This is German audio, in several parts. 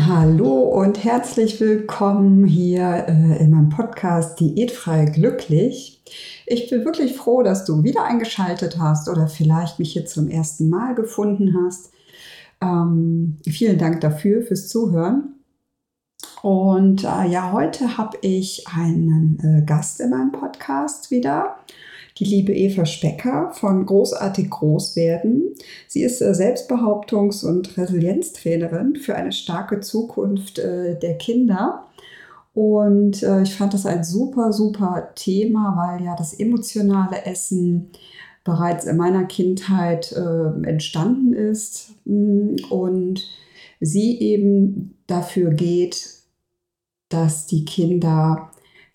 Hallo und herzlich willkommen hier äh, in meinem Podcast Diätfrei Glücklich. Ich bin wirklich froh, dass du wieder eingeschaltet hast oder vielleicht mich hier zum ersten Mal gefunden hast. Ähm, vielen Dank dafür, fürs Zuhören. Und äh, ja, heute habe ich einen äh, Gast in meinem Podcast wieder die liebe Eva Specker von Großartig Großwerden. Sie ist äh, Selbstbehauptungs- und Resilienztrainerin für eine starke Zukunft äh, der Kinder. Und äh, ich fand das ein super, super Thema, weil ja das emotionale Essen bereits in meiner Kindheit entstanden ist mm, und sie eben dafür geht, dass die Kinder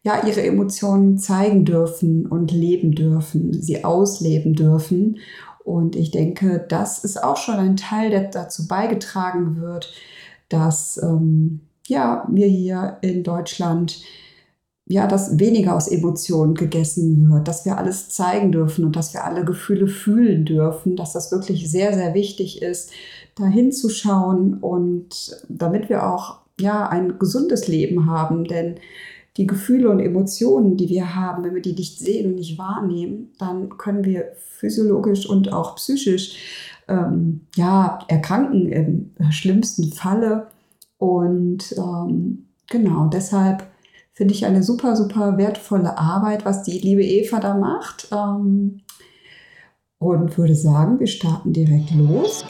ja, ihre Emotionen zeigen dürfen und leben dürfen, sie ausleben dürfen. Und ich denke, das ist auch schon ein Teil, der dazu beigetragen wird, dass ähm, ja, wir hier in Deutschland ja, dass weniger aus Emotionen gegessen wird, dass wir alles zeigen dürfen und dass wir alle Gefühle fühlen dürfen, dass das wirklich sehr, sehr wichtig ist, da hinzuschauen und damit wir auch ja ein gesundes Leben haben, denn die Gefühle und Emotionen, die wir haben, wenn wir die nicht sehen und nicht wahrnehmen, dann können wir physiologisch und auch psychisch ähm, ja, erkranken im schlimmsten Falle. Und ähm, genau, deshalb finde ich eine super, super wertvolle Arbeit, was die liebe Eva da macht. Ähm, und würde sagen, wir starten direkt los.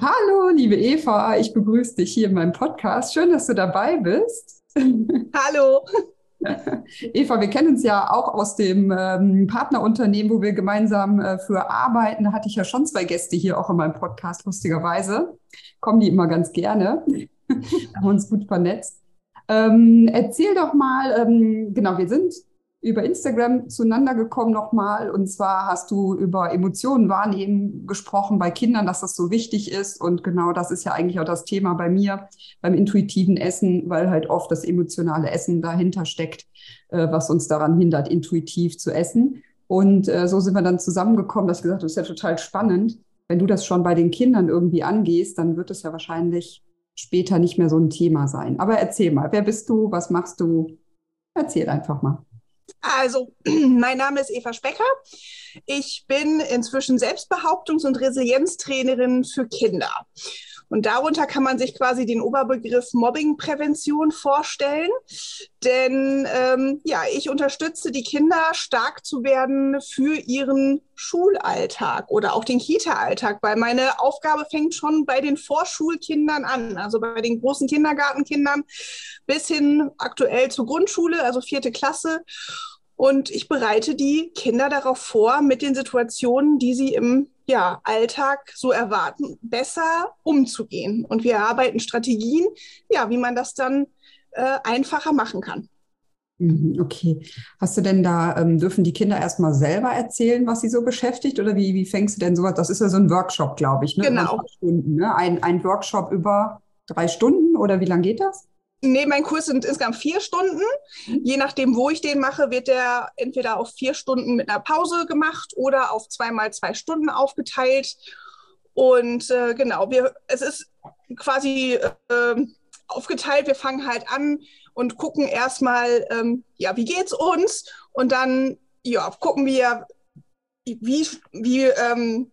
Hallo, liebe Eva, ich begrüße dich hier in meinem Podcast. Schön, dass du dabei bist. Hallo. Eva, wir kennen uns ja auch aus dem ähm, Partnerunternehmen, wo wir gemeinsam äh, für arbeiten. Da hatte ich ja schon zwei Gäste hier auch in meinem Podcast, lustigerweise. Kommen die immer ganz gerne. haben uns gut vernetzt. Ähm, erzähl doch mal, ähm, genau, wir sind über Instagram zueinander gekommen nochmal. Und zwar hast du über Emotionen wahrnehmen gesprochen bei Kindern, dass das so wichtig ist. Und genau das ist ja eigentlich auch das Thema bei mir beim intuitiven Essen, weil halt oft das emotionale Essen dahinter steckt, äh, was uns daran hindert, intuitiv zu essen. Und äh, so sind wir dann zusammengekommen, dass ich gesagt habe, das ist ja total spannend. Wenn du das schon bei den Kindern irgendwie angehst, dann wird es ja wahrscheinlich später nicht mehr so ein Thema sein. Aber erzähl mal, wer bist du? Was machst du? Erzähl einfach mal. Also, mein Name ist Eva Specker. Ich bin inzwischen Selbstbehauptungs- und Resilienztrainerin für Kinder. Und darunter kann man sich quasi den Oberbegriff Mobbingprävention vorstellen. Denn ähm, ja, ich unterstütze die Kinder, stark zu werden für ihren Schulalltag oder auch den Kita-Alltag, weil meine Aufgabe fängt schon bei den Vorschulkindern an, also bei den großen Kindergartenkindern bis hin aktuell zur Grundschule, also vierte Klasse. Und ich bereite die Kinder darauf vor, mit den Situationen, die sie im ja, Alltag so erwarten, besser umzugehen. Und wir erarbeiten Strategien, ja, wie man das dann äh, einfacher machen kann. Mhm, okay. Hast du denn da, ähm, dürfen die Kinder erstmal selber erzählen, was sie so beschäftigt? Oder wie, wie fängst du denn sowas? Das ist ja so ein Workshop, glaube ich. Ne? Genau. Stunden, ne? ein, ein Workshop über drei Stunden oder wie lange geht das? Nee, mein Kurs sind insgesamt vier Stunden. Je nachdem, wo ich den mache, wird der entweder auf vier Stunden mit einer Pause gemacht oder auf zweimal zwei Stunden aufgeteilt. Und äh, genau, wir, es ist quasi äh, aufgeteilt. Wir fangen halt an und gucken erstmal, ähm, ja, wie geht's uns? Und dann, ja, gucken wir, wie, wie ähm,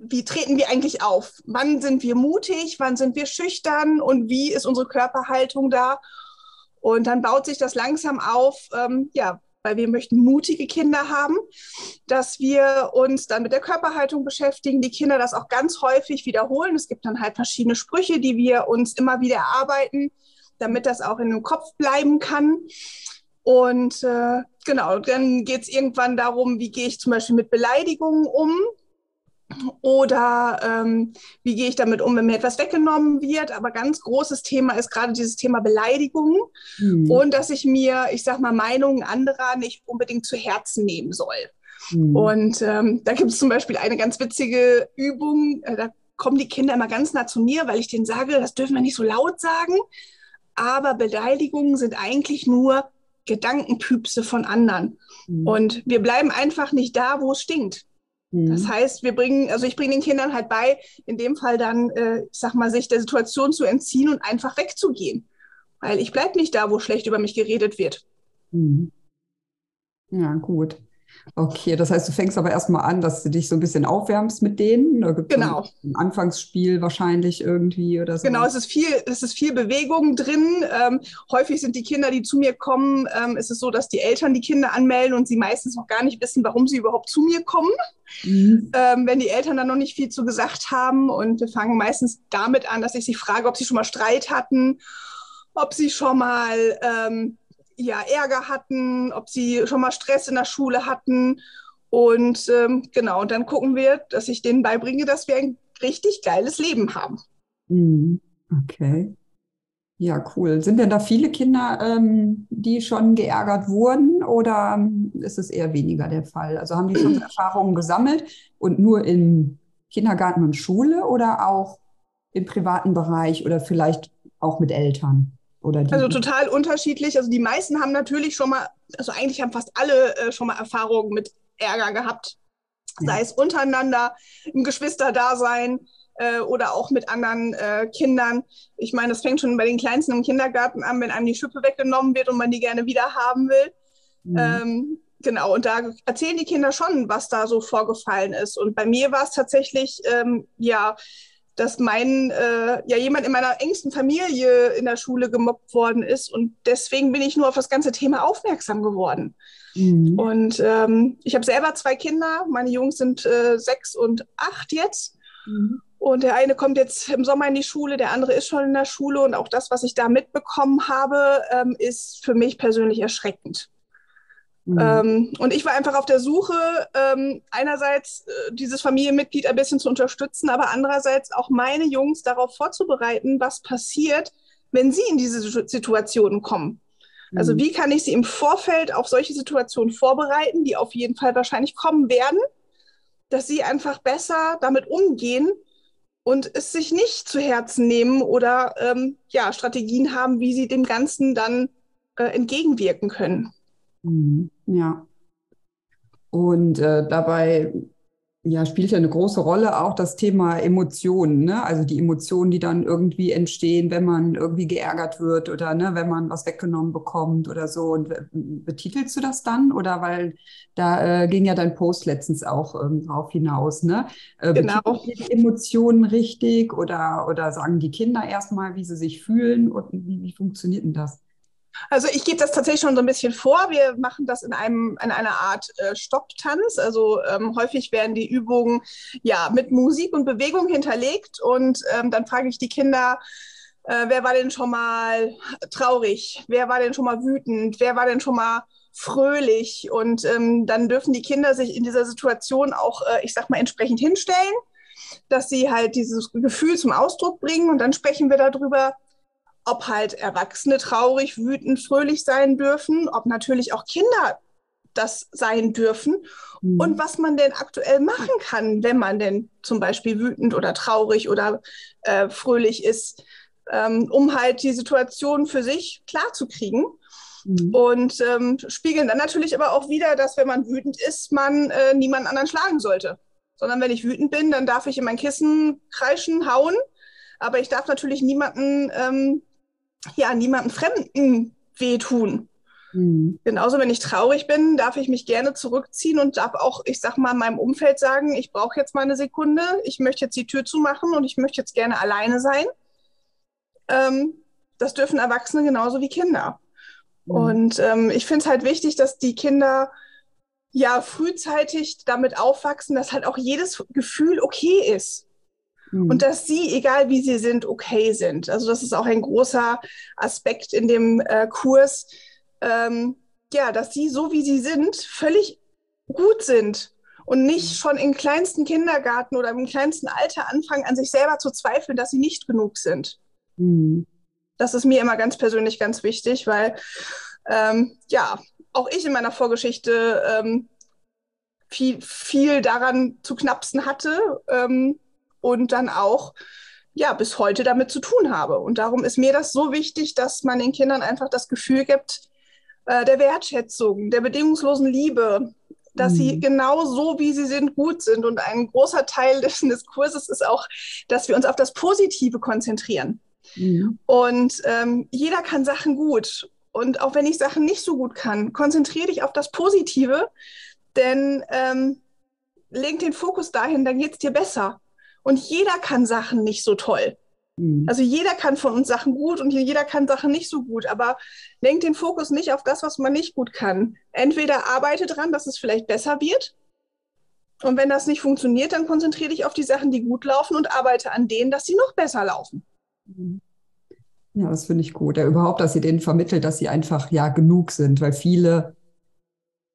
wie treten wir eigentlich auf? Wann sind wir mutig? Wann sind wir schüchtern? Und wie ist unsere Körperhaltung da? Und dann baut sich das langsam auf, ähm, ja, weil wir möchten mutige Kinder haben, dass wir uns dann mit der Körperhaltung beschäftigen, die Kinder das auch ganz häufig wiederholen. Es gibt dann halt verschiedene Sprüche, die wir uns immer wieder erarbeiten, damit das auch in dem Kopf bleiben kann. Und äh, genau, dann geht es irgendwann darum, wie gehe ich zum Beispiel mit Beleidigungen um. Oder ähm, wie gehe ich damit um, wenn mir etwas weggenommen wird? Aber ganz großes Thema ist gerade dieses Thema Beleidigung mhm. und dass ich mir, ich sag mal, Meinungen anderer nicht unbedingt zu Herzen nehmen soll. Mhm. Und ähm, da gibt es zum Beispiel eine ganz witzige Übung, äh, da kommen die Kinder immer ganz nah zu mir, weil ich denen sage, das dürfen wir nicht so laut sagen. Aber Beleidigungen sind eigentlich nur Gedankenpüpse von anderen. Mhm. Und wir bleiben einfach nicht da, wo es stinkt. Mhm. Das heißt, wir bringen, also ich bringe den Kindern halt bei, in dem Fall dann, äh, ich sag mal, sich der Situation zu entziehen und einfach wegzugehen. Weil ich bleibe nicht da, wo schlecht über mich geredet wird. Mhm. Ja, gut. Okay, das heißt, du fängst aber erstmal an, dass du dich so ein bisschen aufwärmst mit denen. Da gibt genau. ein Anfangsspiel wahrscheinlich irgendwie oder so. Genau, es ist viel, es ist viel Bewegung drin. Ähm, häufig sind die Kinder, die zu mir kommen, ähm, ist es so, dass die Eltern die Kinder anmelden und sie meistens noch gar nicht wissen, warum sie überhaupt zu mir kommen. Mhm. Ähm, wenn die Eltern dann noch nicht viel zu gesagt haben. Und wir fangen meistens damit an, dass ich sie frage, ob sie schon mal Streit hatten, ob sie schon mal ähm, ja, Ärger hatten, ob sie schon mal Stress in der Schule hatten. Und ähm, genau, und dann gucken wir, dass ich denen beibringe, dass wir ein richtig geiles Leben haben. Mhm. Okay. Ja, cool. Sind denn da viele Kinder, ähm, die schon geärgert wurden oder ist es eher weniger der Fall? Also haben die schon Erfahrungen gesammelt und nur im Kindergarten und Schule oder auch im privaten Bereich oder vielleicht auch mit Eltern? Oder die? Also total unterschiedlich. Also die meisten haben natürlich schon mal, also eigentlich haben fast alle äh, schon mal Erfahrungen mit Ärger gehabt. Ja. Sei es untereinander, im Geschwisterdasein äh, oder auch mit anderen äh, Kindern. Ich meine, das fängt schon bei den Kleinsten im Kindergarten an, wenn einem die Schippe weggenommen wird und man die gerne wieder haben will. Mhm. Ähm, genau, und da erzählen die Kinder schon, was da so vorgefallen ist. Und bei mir war es tatsächlich, ähm, ja, dass mein, äh, ja, jemand in meiner engsten Familie in der Schule gemobbt worden ist. Und deswegen bin ich nur auf das ganze Thema aufmerksam geworden. Mhm. Und ähm, ich habe selber zwei Kinder. Meine Jungs sind äh, sechs und acht jetzt. Mhm. Und der eine kommt jetzt im Sommer in die Schule, der andere ist schon in der Schule. Und auch das, was ich da mitbekommen habe, ähm, ist für mich persönlich erschreckend. Mhm. Ähm, und ich war einfach auf der Suche, ähm, einerseits äh, dieses Familienmitglied ein bisschen zu unterstützen, aber andererseits auch meine Jungs darauf vorzubereiten, was passiert, wenn sie in diese Situationen kommen. Also mhm. wie kann ich sie im Vorfeld auf solche Situationen vorbereiten, die auf jeden Fall wahrscheinlich kommen werden, dass sie einfach besser damit umgehen und es sich nicht zu Herzen nehmen oder ähm, ja, Strategien haben, wie sie dem Ganzen dann äh, entgegenwirken können. Mhm. Ja. Und äh, dabei ja, spielt ja eine große Rolle auch das Thema Emotionen, ne? Also die Emotionen, die dann irgendwie entstehen, wenn man irgendwie geärgert wird oder ne, wenn man was weggenommen bekommt oder so. Und betitelst du das dann? Oder weil da äh, ging ja dein Post letztens auch ähm, drauf hinaus, ne? Äh, genau. die Emotionen richtig oder, oder sagen die Kinder erstmal, wie sie sich fühlen? Und wie, wie funktioniert denn das? Also ich gebe das tatsächlich schon so ein bisschen vor. Wir machen das in, einem, in einer Art äh, Stopptanz. Also ähm, häufig werden die Übungen ja mit Musik und Bewegung hinterlegt und ähm, dann frage ich die Kinder, äh, wer war denn schon mal traurig? Wer war denn schon mal wütend? Wer war denn schon mal fröhlich? Und ähm, dann dürfen die Kinder sich in dieser Situation auch, äh, ich sag mal, entsprechend hinstellen, dass sie halt dieses Gefühl zum Ausdruck bringen und dann sprechen wir darüber, ob halt Erwachsene traurig, wütend, fröhlich sein dürfen, ob natürlich auch Kinder das sein dürfen mhm. und was man denn aktuell machen kann, wenn man denn zum Beispiel wütend oder traurig oder äh, fröhlich ist, ähm, um halt die Situation für sich klar zu kriegen. Mhm. Und ähm, spiegeln dann natürlich aber auch wieder, dass wenn man wütend ist, man äh, niemanden anderen schlagen sollte. Sondern wenn ich wütend bin, dann darf ich in mein Kissen kreischen, hauen. Aber ich darf natürlich niemanden ähm, ja niemandem Fremden wehtun. Mhm. Genauso, wenn ich traurig bin, darf ich mich gerne zurückziehen und darf auch, ich sag mal, meinem Umfeld sagen, ich brauche jetzt mal eine Sekunde, ich möchte jetzt die Tür zumachen und ich möchte jetzt gerne alleine sein. Ähm, das dürfen Erwachsene genauso wie Kinder. Mhm. Und ähm, ich finde es halt wichtig, dass die Kinder ja frühzeitig damit aufwachsen, dass halt auch jedes Gefühl okay ist. Mhm. Und dass sie, egal wie sie sind, okay sind. Also das ist auch ein großer Aspekt in dem äh, Kurs. Ähm, ja, dass sie so wie sie sind, völlig gut sind und nicht mhm. schon im kleinsten Kindergarten oder im kleinsten Alter anfangen, an sich selber zu zweifeln, dass sie nicht genug sind. Mhm. Das ist mir immer ganz persönlich ganz wichtig, weil ähm, ja, auch ich in meiner Vorgeschichte ähm, viel, viel daran zu knapsen hatte, ähm, und dann auch ja bis heute damit zu tun habe. Und darum ist mir das so wichtig, dass man den Kindern einfach das Gefühl gibt, äh, der Wertschätzung, der bedingungslosen Liebe, dass mhm. sie genau so, wie sie sind, gut sind. Und ein großer Teil des, des Kurses ist auch, dass wir uns auf das Positive konzentrieren. Mhm. Und ähm, jeder kann Sachen gut. Und auch wenn ich Sachen nicht so gut kann, konzentriere dich auf das Positive, denn ähm, leg den Fokus dahin, dann geht es dir besser. Und jeder kann Sachen nicht so toll. Mhm. Also jeder kann von uns Sachen gut und jeder kann Sachen nicht so gut, aber lenkt den Fokus nicht auf das, was man nicht gut kann. Entweder arbeite dran, dass es vielleicht besser wird. Und wenn das nicht funktioniert, dann konzentriere dich auf die Sachen, die gut laufen und arbeite an denen, dass sie noch besser laufen. Mhm. Ja, das finde ich gut. Ja, überhaupt, dass sie denen vermittelt, dass sie einfach ja genug sind, weil viele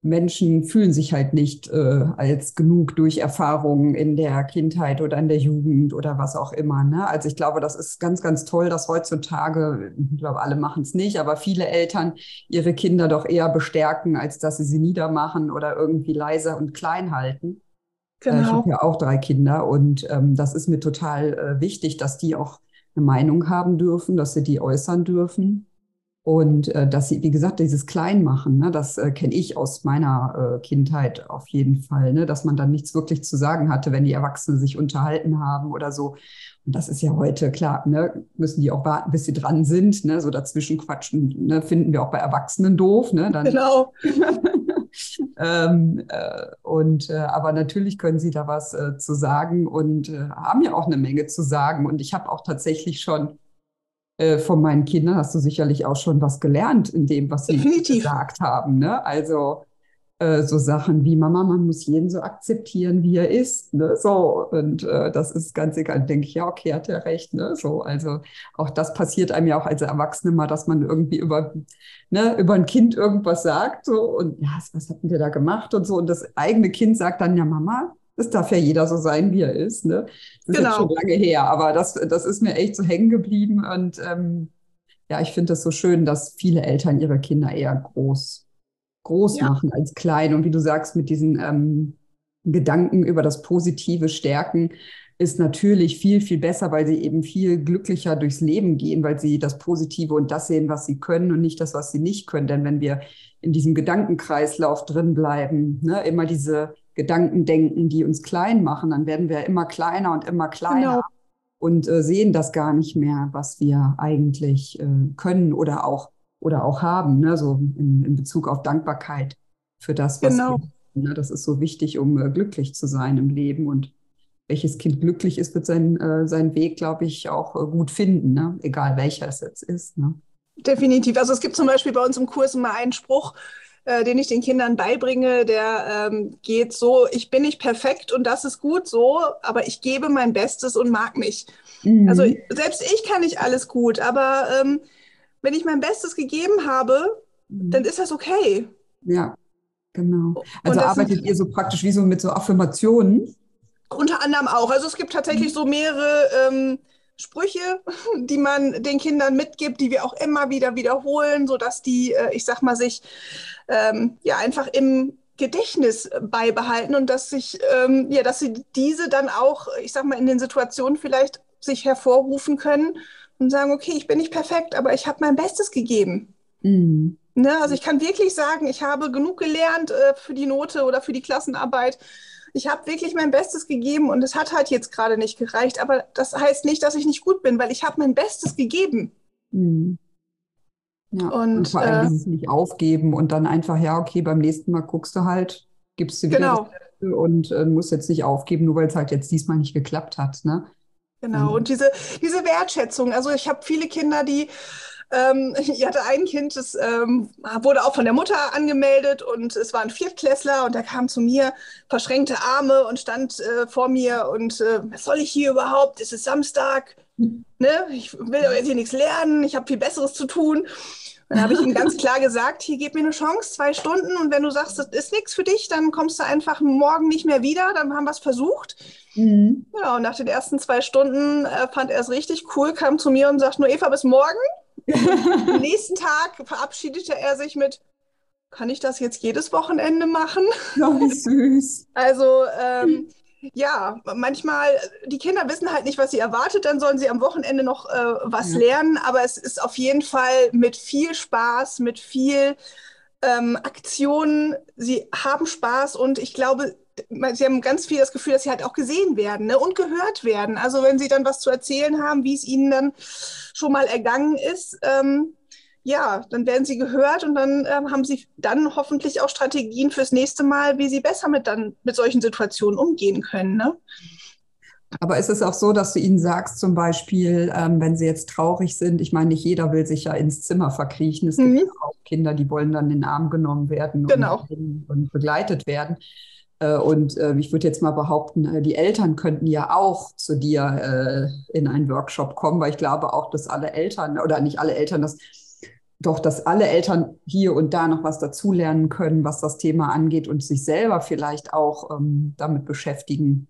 Menschen fühlen sich halt nicht äh, als genug durch Erfahrungen in der Kindheit oder in der Jugend oder was auch immer. Ne? Also ich glaube, das ist ganz, ganz toll, dass heutzutage, ich glaube, alle machen es nicht, aber viele Eltern ihre Kinder doch eher bestärken, als dass sie sie niedermachen oder irgendwie leiser und klein halten. Genau. Äh, ich habe genau. ja auch drei Kinder und ähm, das ist mir total äh, wichtig, dass die auch eine Meinung haben dürfen, dass sie die äußern dürfen. Und äh, dass sie, wie gesagt, dieses Kleinmachen, ne, das äh, kenne ich aus meiner äh, Kindheit auf jeden Fall, ne, dass man dann nichts wirklich zu sagen hatte, wenn die Erwachsenen sich unterhalten haben oder so. Und das ist ja heute klar, ne, müssen die auch warten, bis sie dran sind, ne, so dazwischen quatschen, ne, finden wir auch bei Erwachsenen doof, ne, dann, genau. ähm, äh, und äh, aber natürlich können sie da was äh, zu sagen und äh, haben ja auch eine Menge zu sagen. Und ich habe auch tatsächlich schon äh, von meinen Kindern hast du sicherlich auch schon was gelernt in dem, was sie Definitiv. gesagt haben. Ne? Also äh, so Sachen wie Mama, man muss jeden so akzeptieren, wie er ist. Ne? So, und äh, das ist ganz egal. Dann denke ich, ja, okay, hat er recht. Ne? So, also auch das passiert einem ja auch als Erwachsene mal, dass man irgendwie über, ne, über ein Kind irgendwas sagt. So, und ja, was hatten wir da gemacht und so. Und das eigene Kind sagt dann, ja, Mama, es darf ja jeder so sein, wie er ist. Ne? Das genau. ist schon lange her, aber das, das ist mir echt so hängen geblieben. Und ähm, ja, ich finde das so schön, dass viele Eltern ihre Kinder eher groß, groß ja. machen als klein. Und wie du sagst, mit diesen ähm, Gedanken über das Positive stärken, ist natürlich viel, viel besser, weil sie eben viel glücklicher durchs Leben gehen, weil sie das Positive und das sehen, was sie können und nicht das, was sie nicht können. Denn wenn wir in diesem Gedankenkreislauf drin bleiben, ne, immer diese Gedanken denken, die uns klein machen, dann werden wir immer kleiner und immer kleiner genau. und äh, sehen das gar nicht mehr, was wir eigentlich äh, können oder auch oder auch haben, ne? so in, in Bezug auf Dankbarkeit für das, was genau. wir ne? Das ist so wichtig, um äh, glücklich zu sein im Leben und welches Kind glücklich ist, wird sein, äh, seinen Weg, glaube ich, auch äh, gut finden, ne? egal welcher es jetzt ist. Ne? Definitiv. Also es gibt zum Beispiel bei uns im Kurs immer einen Spruch, äh, den ich den Kindern beibringe, der ähm, geht so, ich bin nicht perfekt und das ist gut so, aber ich gebe mein Bestes und mag mich. Mhm. Also selbst ich kann nicht alles gut, aber ähm, wenn ich mein Bestes gegeben habe, mhm. dann ist das okay. Ja, genau. Also arbeitet sind, ihr so praktisch wie so mit so Affirmationen? Unter anderem auch. Also es gibt tatsächlich so mehrere ähm, Sprüche, die man den Kindern mitgibt, die wir auch immer wieder wiederholen, sodass die, äh, ich sag mal, sich ähm, ja einfach im Gedächtnis beibehalten und dass sich, ähm, ja, dass sie diese dann auch, ich sag mal, in den Situationen vielleicht sich hervorrufen können und sagen, okay, ich bin nicht perfekt, aber ich habe mein Bestes gegeben. Mhm. Ne? Also ich kann wirklich sagen, ich habe genug gelernt äh, für die Note oder für die Klassenarbeit ich habe wirklich mein Bestes gegeben und es hat halt jetzt gerade nicht gereicht. Aber das heißt nicht, dass ich nicht gut bin, weil ich habe mein Bestes gegeben. Mhm. Ja, und, und, vor allem äh, dieses nicht aufgeben und dann einfach, ja, okay, beim nächsten Mal guckst du halt, gibst du wieder genau. und äh, musst jetzt nicht aufgeben, nur weil es halt jetzt diesmal nicht geklappt hat. Ne? Genau, mhm. und diese, diese Wertschätzung. Also ich habe viele Kinder, die ähm, ich hatte ein Kind, das ähm, wurde auch von der Mutter angemeldet und es war ein Viertklässler und der kam zu mir, verschränkte Arme und stand äh, vor mir und äh, was soll ich hier überhaupt? Es ist Samstag, ne? ich will jetzt hier nichts lernen, ich habe viel Besseres zu tun. Dann habe ich ihm ganz klar gesagt, hier gib mir eine Chance, zwei Stunden und wenn du sagst, das ist nichts für dich, dann kommst du einfach morgen nicht mehr wieder, dann haben wir es versucht. Mhm. Ja, und nach den ersten zwei Stunden äh, fand er es richtig cool, kam zu mir und sagt nur, Eva, bis morgen. Am nächsten Tag verabschiedete er sich mit, kann ich das jetzt jedes Wochenende machen? Oh, wie süß. Also ähm, ja, manchmal, die Kinder wissen halt nicht, was sie erwartet, dann sollen sie am Wochenende noch äh, was ja. lernen, aber es ist auf jeden Fall mit viel Spaß, mit viel ähm, Aktionen, sie haben Spaß und ich glaube, sie haben ganz viel das Gefühl, dass sie halt auch gesehen werden ne? und gehört werden. Also wenn sie dann was zu erzählen haben, wie es ihnen dann schon mal ergangen ist, ähm, ja, dann werden sie gehört und dann ähm, haben sie dann hoffentlich auch Strategien fürs nächste Mal, wie sie besser mit dann mit solchen Situationen umgehen können. Ne? Aber ist es auch so, dass du ihnen sagst, zum Beispiel, ähm, wenn sie jetzt traurig sind, ich meine, nicht jeder will sich ja ins Zimmer verkriechen. Es mhm. gibt auch Kinder, die wollen dann in den Arm genommen werden genau. und, und, begleitet werden. Äh, und äh, ich würde jetzt mal behaupten, äh, die Eltern könnten ja auch zu dir in einen Workshop kommen, weil ich glaube auch, dass alle Eltern, oder nicht alle Eltern, dass doch, dass alle Eltern hier und da noch was dazulernen können, was das Thema angeht und sich selber vielleicht auch ähm, damit beschäftigen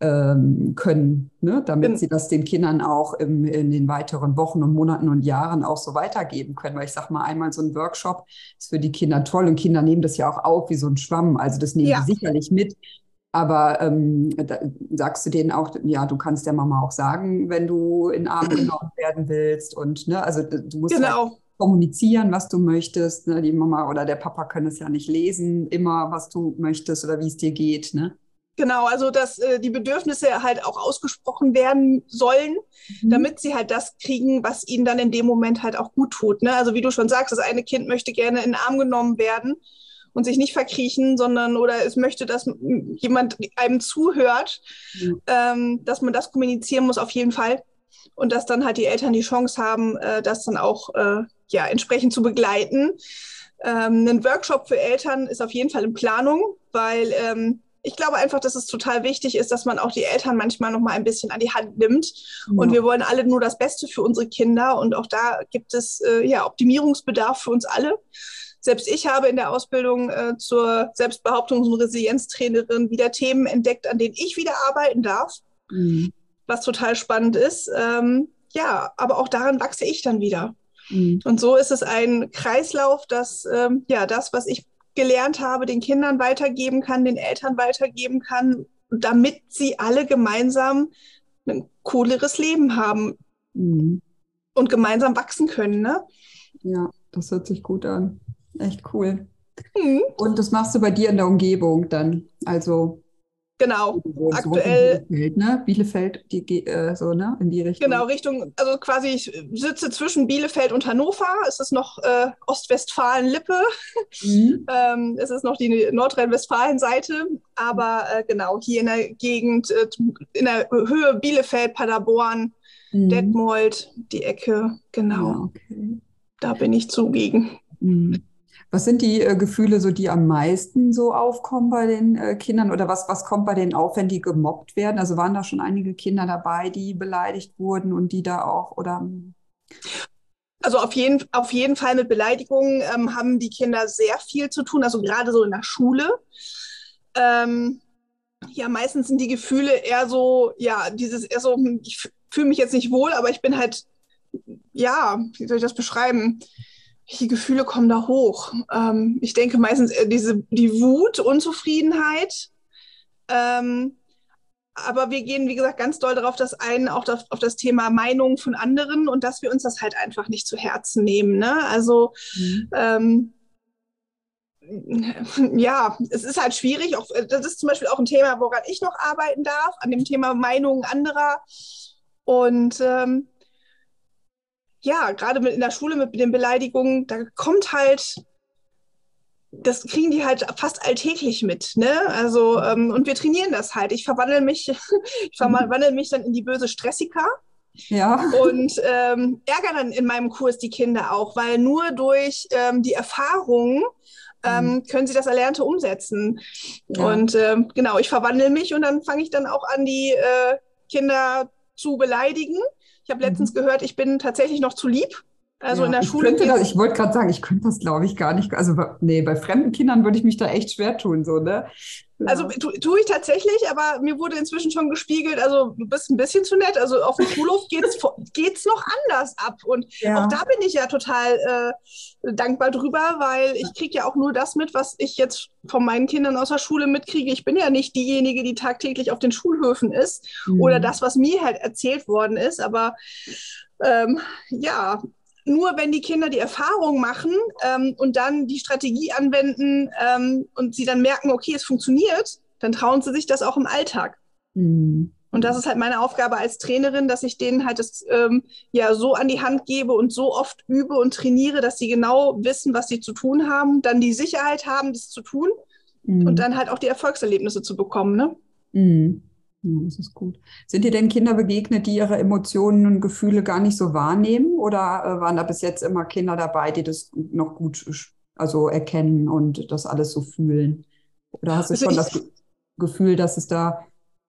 ähm, können, ne? damit sie das den Kindern auch im, in den weiteren Wochen und Monaten und Jahren auch so weitergeben können. Weil ich sage mal, einmal so ein Workshop ist für die Kinder toll und Kinder nehmen das ja auch auf wie so ein Schwamm. Also das nehmen ja. die sicherlich mit. Aber ähm, sagst du denen auch, ja, du kannst der Mama auch sagen, wenn du in Arm genommen werden willst. Und ne, also du musst genau. halt kommunizieren, was du möchtest. Ne? Die Mama oder der Papa können es ja nicht lesen, immer, was du möchtest oder wie es dir geht. Ne? Genau, also dass äh, die Bedürfnisse halt auch ausgesprochen werden sollen, mhm. damit sie halt das kriegen, was ihnen dann in dem Moment halt auch gut tut. Ne? Also wie du schon sagst, das eine Kind möchte gerne in den Arm genommen werden und sich nicht verkriechen, sondern oder es möchte, dass jemand einem zuhört, mhm. ähm, dass man das kommunizieren muss auf jeden Fall und dass dann halt die Eltern die Chance haben, äh, das dann auch äh, ja entsprechend zu begleiten. Ähm, ein Workshop für Eltern ist auf jeden Fall in Planung, weil ähm, ich glaube einfach, dass es total wichtig ist, dass man auch die Eltern manchmal noch mal ein bisschen an die Hand nimmt. Ja. Und wir wollen alle nur das Beste für unsere Kinder. Und auch da gibt es äh, ja Optimierungsbedarf für uns alle. Selbst ich habe in der Ausbildung äh, zur Selbstbehauptungs- und Resilienztrainerin wieder Themen entdeckt, an denen ich wieder arbeiten darf, mhm. was total spannend ist. Ähm, ja, aber auch daran wachse ich dann wieder. Mhm. Und so ist es ein Kreislauf, dass ähm, ja das, was ich gelernt habe, den Kindern weitergeben kann, den Eltern weitergeben kann, damit sie alle gemeinsam ein cooleres Leben haben mhm. und gemeinsam wachsen können. Ne? Ja, das hört sich gut an. Echt cool. Mhm. Und das machst du bei dir in der Umgebung dann. Also Genau, aktuell. Bielefeld, ne? Bielefeld die, äh, so, ne? In die Richtung. Genau, Richtung, also quasi, ich sitze zwischen Bielefeld und Hannover. Es ist noch äh, Ostwestfalen-Lippe. Mhm. ähm, es ist noch die Nordrhein-Westfalen-Seite. Aber äh, genau, hier in der Gegend, äh, in der Höhe Bielefeld, Paderborn, mhm. Detmold, die Ecke, genau. Ja, okay. Da bin ich zugegen. Mhm. Was sind die äh, Gefühle, so die am meisten so aufkommen bei den äh, Kindern oder was, was kommt bei denen auf, wenn die gemobbt werden? Also waren da schon einige Kinder dabei, die beleidigt wurden und die da auch oder? Also auf jeden, auf jeden Fall mit Beleidigungen ähm, haben die Kinder sehr viel zu tun, also gerade so in der Schule. Ähm, ja, meistens sind die Gefühle eher so, ja, dieses eher so, hm, ich fühle mich jetzt nicht wohl, aber ich bin halt, ja, wie soll ich das beschreiben? Welche Gefühle kommen da hoch? Ähm, ich denke meistens diese, die Wut, Unzufriedenheit. Ähm, aber wir gehen, wie gesagt, ganz doll darauf, dass ein, auch auf, auf, das Thema Meinung von anderen und dass wir uns das halt einfach nicht zu Herzen nehmen. Ne? Also mhm. ähm, ja, es ist halt schwierig. Auch, das ist zum Beispiel auch ein Thema, woran ich noch arbeiten darf, an dem Thema Meinungen anderer. Und ähm, ja, gerade in der Schule mit den Beleidigungen, da kommt halt, das kriegen die halt fast alltäglich mit, ne? Also, ähm, und wir trainieren das halt. Ich verwandle mich, ich verwandle mich dann in die böse Stressika. Ja. Und ähm, ärgere dann in meinem Kurs die Kinder auch, weil nur durch ähm, die Erfahrung ähm, mhm. können sie das Erlernte umsetzen. Ja. Und ähm, genau, ich verwandle mich und dann fange ich dann auch an, die äh, Kinder zu beleidigen. Ich habe letztens mhm. gehört, ich bin tatsächlich noch zu lieb. Also ja, in der Schule. Das, ich wollte gerade sagen, ich könnte das, glaube ich, gar nicht. Also, nee, bei fremden Kindern würde ich mich da echt schwer tun, so, ne? Also tue tu ich tatsächlich, aber mir wurde inzwischen schon gespiegelt, also du bist ein bisschen zu nett. Also auf dem Schulhof geht es noch anders ab. Und ja. auch da bin ich ja total äh, dankbar drüber, weil ich kriege ja auch nur das mit, was ich jetzt von meinen Kindern aus der Schule mitkriege. Ich bin ja nicht diejenige, die tagtäglich auf den Schulhöfen ist mhm. oder das, was mir halt erzählt worden ist. Aber ähm, ja, nur wenn die Kinder die Erfahrung machen ähm, und dann die Strategie anwenden ähm, und sie dann merken, okay, es funktioniert, dann trauen sie sich das auch im Alltag. Mhm. Und das ist halt meine Aufgabe als Trainerin, dass ich denen halt das ähm, ja so an die Hand gebe und so oft übe und trainiere, dass sie genau wissen, was sie zu tun haben, dann die Sicherheit haben, das zu tun mhm. und dann halt auch die Erfolgserlebnisse zu bekommen. Ne? Mhm. Ja, das ist gut. Sind dir denn Kinder begegnet, die ihre Emotionen und Gefühle gar nicht so wahrnehmen? Oder äh, waren da bis jetzt immer Kinder dabei, die das noch gut also erkennen und das alles so fühlen? Oder hast du also schon das Gefühl, dass es da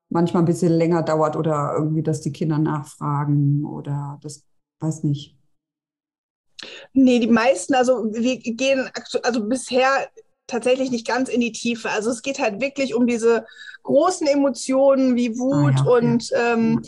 manchmal ein bisschen länger dauert oder irgendwie, dass die Kinder nachfragen oder das weiß nicht? Nee, die meisten, also wir gehen, also bisher tatsächlich nicht ganz in die Tiefe. Also es geht halt wirklich um diese großen Emotionen wie Wut ah, ja, und ja. Ähm,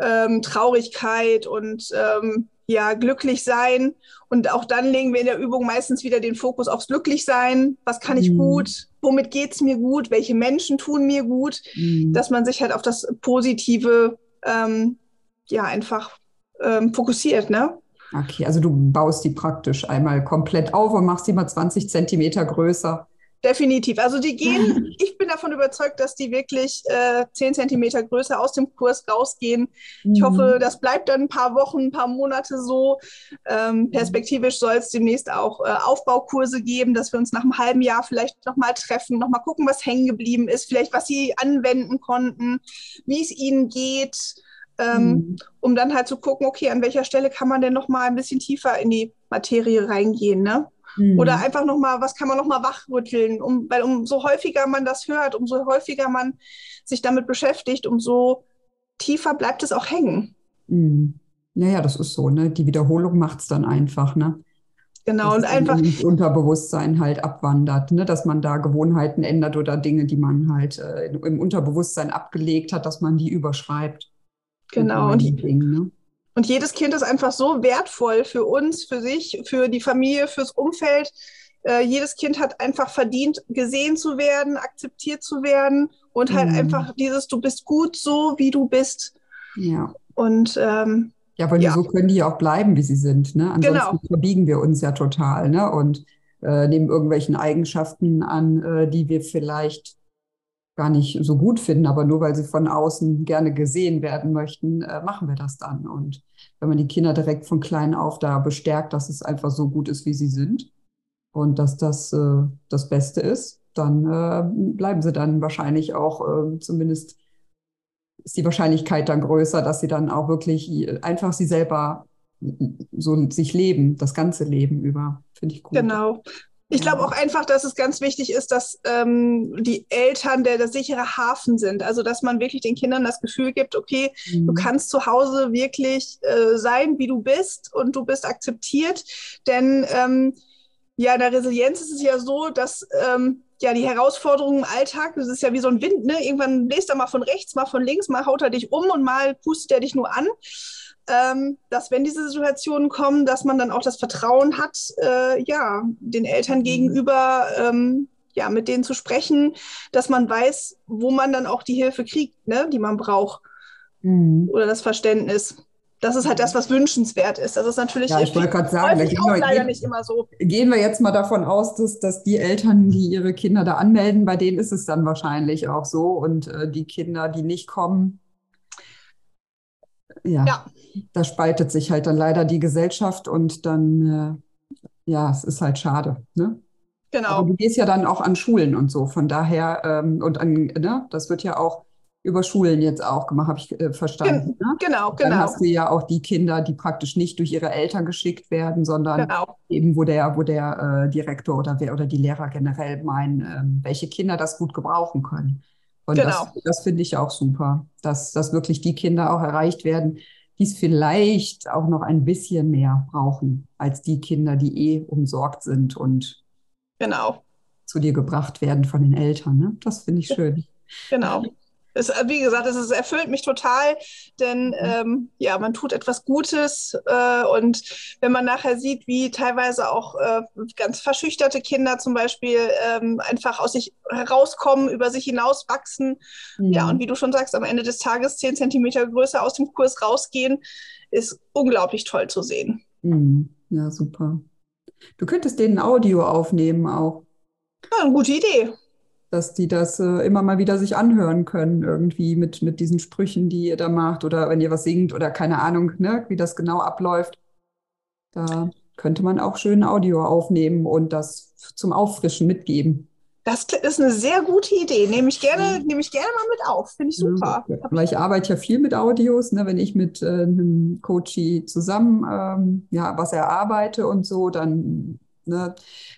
ähm, Traurigkeit und ähm, ja, glücklich sein. Und auch dann legen wir in der Übung meistens wieder den Fokus aufs Glücklichsein. Was kann ich mhm. gut? Womit geht es mir gut? Welche Menschen tun mir gut? Mhm. Dass man sich halt auf das Positive ähm, ja einfach ähm, fokussiert, ne? Okay, also du baust die praktisch einmal komplett auf und machst sie mal 20 Zentimeter größer. Definitiv. Also die gehen, ich bin davon überzeugt, dass die wirklich äh, 10 Zentimeter größer aus dem Kurs rausgehen. Mhm. Ich hoffe, das bleibt dann ein paar Wochen, ein paar Monate so. Ähm, mhm. perspektivisch soll es demnächst auch äh, Aufbaukurse geben, dass wir uns nach einem halben Jahr vielleicht nochmal treffen, nochmal gucken, was hängen geblieben ist, vielleicht was sie anwenden konnten, wie es ihnen geht ähm, mhm. um dann halt zu gucken, okay, an welcher Stelle kann man denn noch mal ein bisschen tiefer in die Materie reingehen, ne? Mhm. Oder einfach noch mal, was kann man noch mal wachrütteln, um, weil umso häufiger man das hört, umso häufiger man sich damit beschäftigt, umso tiefer bleibt es auch hängen. Mhm. Naja, das ist so, ne? Die Wiederholung macht es dann einfach, ne? Genau, dass und einfach. Das Unterbewusstsein halt abwandert, ne? dass man da Gewohnheiten ändert oder Dinge, die man halt äh, im Unterbewusstsein abgelegt hat, dass man die überschreibt. Genau. Und, ne? und jedes Kind ist einfach so wertvoll für uns, für sich, für die Familie, fürs Umfeld. Äh, jedes Kind hat einfach verdient, gesehen zu werden, akzeptiert zu werden und halt mhm. einfach dieses, du bist gut so, wie du bist. Ja. Und ähm, ja, weil ja. so können die ja auch bleiben, wie sie sind. Ne? Ansonsten genau. verbiegen wir uns ja total ne? und äh, nehmen irgendwelchen Eigenschaften an, äh, die wir vielleicht gar nicht so gut finden, aber nur weil sie von außen gerne gesehen werden möchten, äh, machen wir das dann. Und wenn man die Kinder direkt von klein auf da bestärkt, dass es einfach so gut ist, wie sie sind und dass das äh, das Beste ist, dann äh, bleiben sie dann wahrscheinlich auch, äh, zumindest ist die Wahrscheinlichkeit dann größer, dass sie dann auch wirklich einfach sie selber so sich leben, das ganze Leben über. Finde ich gut. Genau. Ich glaube auch einfach, dass es ganz wichtig ist, dass ähm, die Eltern der, der sichere Hafen sind. Also, dass man wirklich den Kindern das Gefühl gibt, okay, mhm. du kannst zu Hause wirklich äh, sein, wie du bist und du bist akzeptiert. Denn ähm, ja, in der Resilienz ist es ja so, dass ähm, ja die Herausforderungen im Alltag, das ist ja wie so ein Wind, ne? Irgendwann bläst er mal von rechts, mal von links, mal haut er dich um und mal pustet er dich nur an ähm, dass wenn diese Situationen kommen, dass man dann auch das Vertrauen hat, äh, ja, den Eltern mhm. gegenüber, ähm, ja, mit denen zu sprechen, dass man weiß, wo man dann auch die Hilfe kriegt, ne, die man braucht. Mhm. Oder das Verständnis. Das ist halt das, was wünschenswert ist. Das ist natürlich ja, ich wollte gerade sagen, da gehen wir, leider gehen, nicht immer so. Gehen wir jetzt mal davon aus, dass, dass die Eltern, die ihre Kinder da anmelden, bei denen ist es dann wahrscheinlich auch so. Und äh, die Kinder, die nicht kommen, ja, ja, da spaltet sich halt dann leider die Gesellschaft und dann, äh, ja, es ist halt schade. Ne? Genau. Aber du gehst ja dann auch an Schulen und so, von daher, ähm, und an, ne, das wird ja auch über Schulen jetzt auch gemacht, habe ich äh, verstanden. Ne? Genau, genau. Dann hast du ja auch die Kinder, die praktisch nicht durch ihre Eltern geschickt werden, sondern genau. eben, wo der, wo der äh, Direktor oder wer oder die Lehrer generell meinen, ähm, welche Kinder das gut gebrauchen können. Und genau. das, das finde ich auch super, dass, dass wirklich die Kinder auch erreicht werden, die es vielleicht auch noch ein bisschen mehr brauchen als die Kinder, die eh umsorgt sind und genau. zu dir gebracht werden von den Eltern. Ne? Das finde ich schön. Genau es, äh, wie gesagt, es, erfüllt mich total, denn mhm. ähm, ja, man tut etwas Gutes äh, und wenn man nachher sieht, wie teilweise auch äh, ganz verschüchterte Kinder zum Beispiel ähm, einfach aus sich herauskommen, über sich hinaus wachsen, mhm. ja, und wie du schon sagst, am Ende des Tages zehn Zentimeter größer aus dem Kurs rausgehen, ist unglaublich toll zu sehen. Mhm. ja, super. Du könntest denen Audio aufnehmen auch. Ja, eine gute Idee. Dass die das äh, immer mal wieder sich anhören können, irgendwie mit, mit diesen Sprüchen, die ihr da macht, oder wenn ihr was singt oder keine Ahnung, ne, wie das genau abläuft. Da könnte man auch schön Audio aufnehmen und das zum Auffrischen mitgeben. Das ist eine sehr gute Idee. Nehme ich gerne, nehme ich gerne mal mit auf. Finde ich super. Ja, weil ich arbeite ja viel mit Audios, ne? wenn ich mit äh, einem Coachie zusammen ähm, ja, was erarbeite und so, dann ne,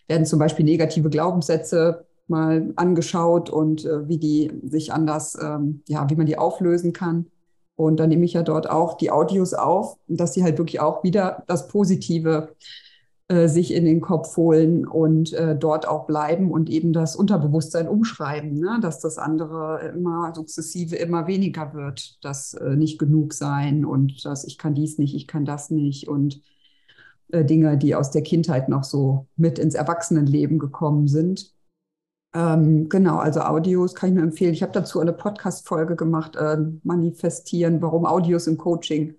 werden zum Beispiel negative Glaubenssätze mal angeschaut und äh, wie die sich anders, ähm, ja, wie man die auflösen kann. Und dann nehme ich ja dort auch die Audios auf, dass sie halt wirklich auch wieder das Positive äh, sich in den Kopf holen und äh, dort auch bleiben und eben das Unterbewusstsein umschreiben, ne? dass das andere immer sukzessive immer weniger wird, das äh, nicht genug sein und dass ich kann dies nicht, ich kann das nicht und äh, Dinge, die aus der Kindheit noch so mit ins Erwachsenenleben gekommen sind. Ähm, genau, also Audios kann ich nur empfehlen. Ich habe dazu eine Podcast-Folge gemacht, äh, Manifestieren, warum Audios im Coaching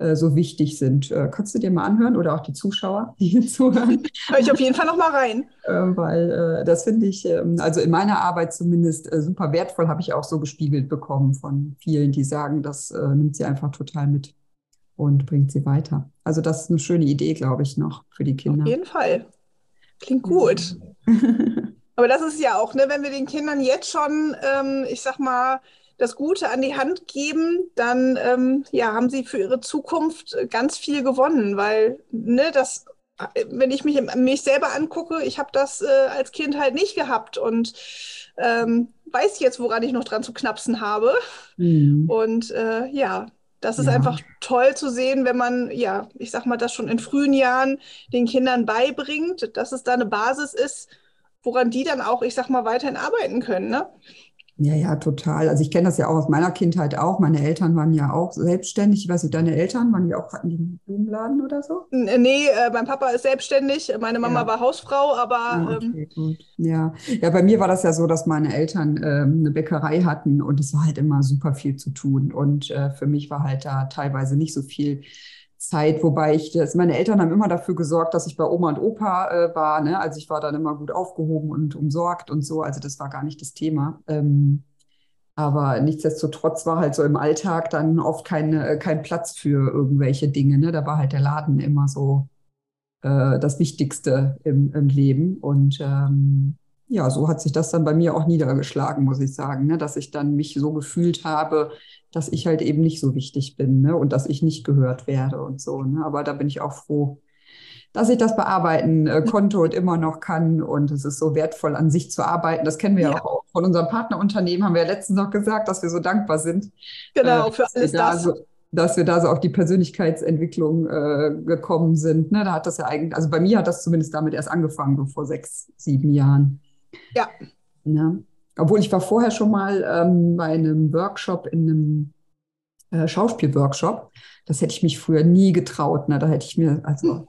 äh, so wichtig sind. Äh, kannst du dir mal anhören oder auch die Zuschauer, die hier zuhören? Hör ich auf jeden Fall noch mal rein. Äh, weil das finde ich, ähm, also in meiner Arbeit zumindest super wertvoll, habe ich auch so gespiegelt bekommen von vielen, die sagen, das nimmt sie einfach total mit und bringt sie weiter. Also das ist eine schöne Idee, glaube ich, noch für die Kinder. Auf jeden Fall. Klingt gut. Aber das ist ja auch, ne, wenn wir den Kindern jetzt schon, ähm, ich sag mal, das Gute an die Hand geben, dann ähm, ja, haben sie für ihre Zukunft ganz viel gewonnen, weil ne, das, wenn ich mich, mich selber angucke, ich habe das äh, als Kind halt nicht gehabt und ähm, weiß jetzt, woran ich noch dran zu knapsen habe. Mhm. Und äh, ja, das ist ja. einfach toll zu sehen, wenn man, ja, ich sag mal, das schon in frühen Jahren den Kindern beibringt, dass es da eine Basis ist, woran die dann auch, ich sag mal, weiterhin arbeiten können. Ne? Ja, ja, total. Also ich kenne das ja auch aus meiner Kindheit auch. Meine Eltern waren ja auch selbstständig. Ich weiß nicht, deine Eltern waren die auch hatten die einen Blumenladen oder so? Nee, äh, mein Papa ist selbstständig, meine Mama ja. war Hausfrau, aber. Ah, okay, ähm. Ja. ja, bei mir war das ja so, dass meine Eltern ähm, eine Bäckerei hatten und es war halt immer super viel zu tun. Und äh, für mich war halt da teilweise nicht so viel Zeit, wobei ich das, meine Eltern haben immer dafür gesorgt, dass ich bei Oma und Opa äh, war. Ne? Also ich war dann immer gut aufgehoben und umsorgt und so. Also das war gar nicht das Thema. Ähm, aber nichtsdestotrotz war halt so im Alltag dann oft keine, äh, kein Platz für irgendwelche Dinge. Ne? Da war halt der Laden immer so äh, das Wichtigste im, im Leben. Und ähm, ja, so hat sich das dann bei mir auch niedergeschlagen, muss ich sagen, ne? dass ich dann mich so gefühlt habe, dass ich halt eben nicht so wichtig bin ne? und dass ich nicht gehört werde und so. Ne? Aber da bin ich auch froh, dass ich das bearbeiten äh, konnte und immer noch kann. Und es ist so wertvoll, an sich zu arbeiten. Das kennen wir ja auch von unserem Partnerunternehmen, haben wir ja letztens noch gesagt, dass wir so dankbar sind. Genau, äh, für alles da das. So, dass wir da so auf die Persönlichkeitsentwicklung äh, gekommen sind. Ne? Da hat das ja eigentlich, also bei mir hat das zumindest damit erst angefangen, so vor sechs, sieben Jahren. Ja. ja. Obwohl ich war vorher schon mal ähm, bei einem Workshop in einem äh, Schauspielworkshop. Das hätte ich mich früher nie getraut. Ne? Da hätte ich mir, also hm.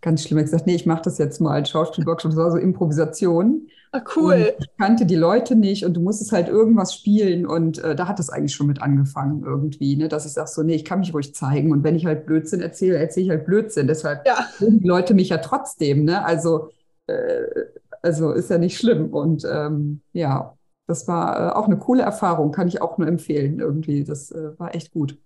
ganz schlimm gesagt, nee, ich mache das jetzt mal als Schauspielworkshop. Das war so Improvisation. Ah, cool. Und ich kannte die Leute nicht und du musstest halt irgendwas spielen. Und äh, da hat es eigentlich schon mit angefangen irgendwie, ne? dass ich sage so, nee, ich kann mich ruhig zeigen. Und wenn ich halt Blödsinn erzähle, erzähle ich halt Blödsinn. Deshalb ja. die Leute mich ja trotzdem. Ne? Also äh, also ist ja nicht schlimm. Und ähm, ja, das war äh, auch eine coole Erfahrung, kann ich auch nur empfehlen irgendwie. Das äh, war echt gut.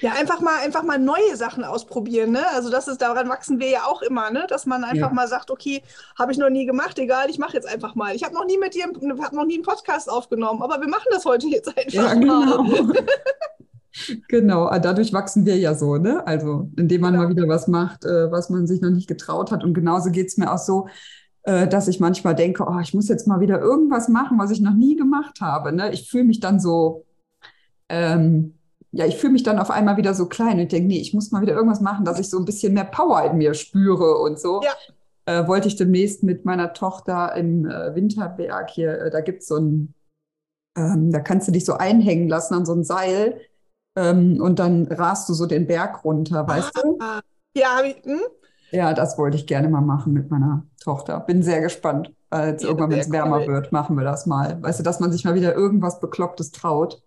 Ja, einfach mal, einfach mal neue Sachen ausprobieren, ne? Also das ist, daran wachsen wir ja auch immer, ne? Dass man einfach ja. mal sagt, okay, habe ich noch nie gemacht, egal, ich mache jetzt einfach mal. Ich habe noch nie mit dir, habe noch nie einen Podcast aufgenommen, aber wir machen das heute jetzt einfach ja, genau. mal. genau, ah, dadurch wachsen wir ja so, ne? Also indem man ja. mal wieder was macht, äh, was man sich noch nicht getraut hat. Und genauso geht es mir auch so, dass ich manchmal denke, oh, ich muss jetzt mal wieder irgendwas machen, was ich noch nie gemacht habe. Ne? Ich fühle mich dann so, ähm, ja, ich fühle mich dann auf einmal wieder so klein und denke, nee, ich muss mal wieder irgendwas machen, dass ich so ein bisschen mehr Power in mir spüre und so. Ja. Äh, wollte ich demnächst mit meiner Tochter im äh, Winterberg hier, äh, da gibt es so ein, ähm, da kannst du dich so einhängen lassen an so ein Seil ähm, und dann rast du so den Berg runter, weißt ah, du? Ja, hm? Ja, das wollte ich gerne mal machen mit meiner Tochter. Bin sehr gespannt. Weil jetzt ja, irgendwann, wenn es wärmer cool. wird, machen wir das mal. Weißt du, dass man sich mal wieder irgendwas Beklopptes traut.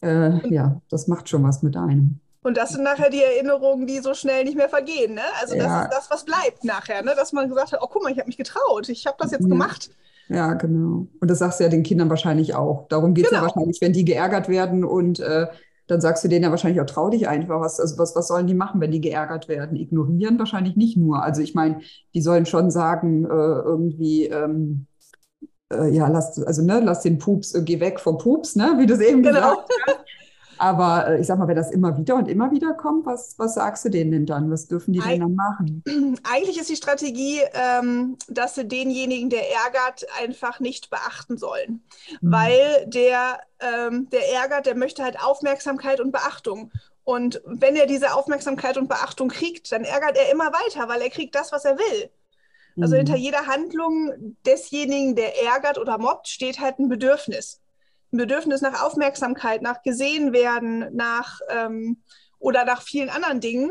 Äh, ja, das macht schon was mit einem. Und das sind nachher die Erinnerungen, die so schnell nicht mehr vergehen. Ne? Also das Ja. ist das, was bleibt nachher. Ne? Dass man gesagt hat, oh guck mal, ich habe mich getraut, ich habe das jetzt Ja. gemacht. Ja, genau. Und das sagst du ja den Kindern wahrscheinlich auch. Darum geht es ja Genau. wahrscheinlich, wenn die geärgert werden und äh, dann sagst du denen ja wahrscheinlich auch, trau dich einfach. Was, also was, was sollen die machen, wenn die geärgert werden? Ignorieren wahrscheinlich nicht nur. Also ich meine, die sollen schon sagen, äh, irgendwie, ähm, äh, ja, lass, also ne, lass den Pups, äh, geh weg vom Pups, ne, wie du es eben Genau. gesagt hast. Aber äh, ich sag mal, wenn das immer wieder und immer wieder kommt, was, was sagst du denen denn dann? Was dürfen die Ei- denn dann machen? Eigentlich ist die Strategie, ähm, dass sie denjenigen, der ärgert, einfach nicht beachten sollen. Mhm. Weil der, ähm, der ärgert, der möchte halt Aufmerksamkeit und Beachtung. Und wenn er diese Aufmerksamkeit und Beachtung kriegt, dann ärgert er immer weiter, weil er kriegt das, was er will. Also Mhm. hinter jeder Handlung desjenigen, der ärgert oder mobbt, steht halt ein Bedürfnis. Ein Bedürfnis nach Aufmerksamkeit, nach gesehen werden, nach ähm, oder nach vielen anderen Dingen.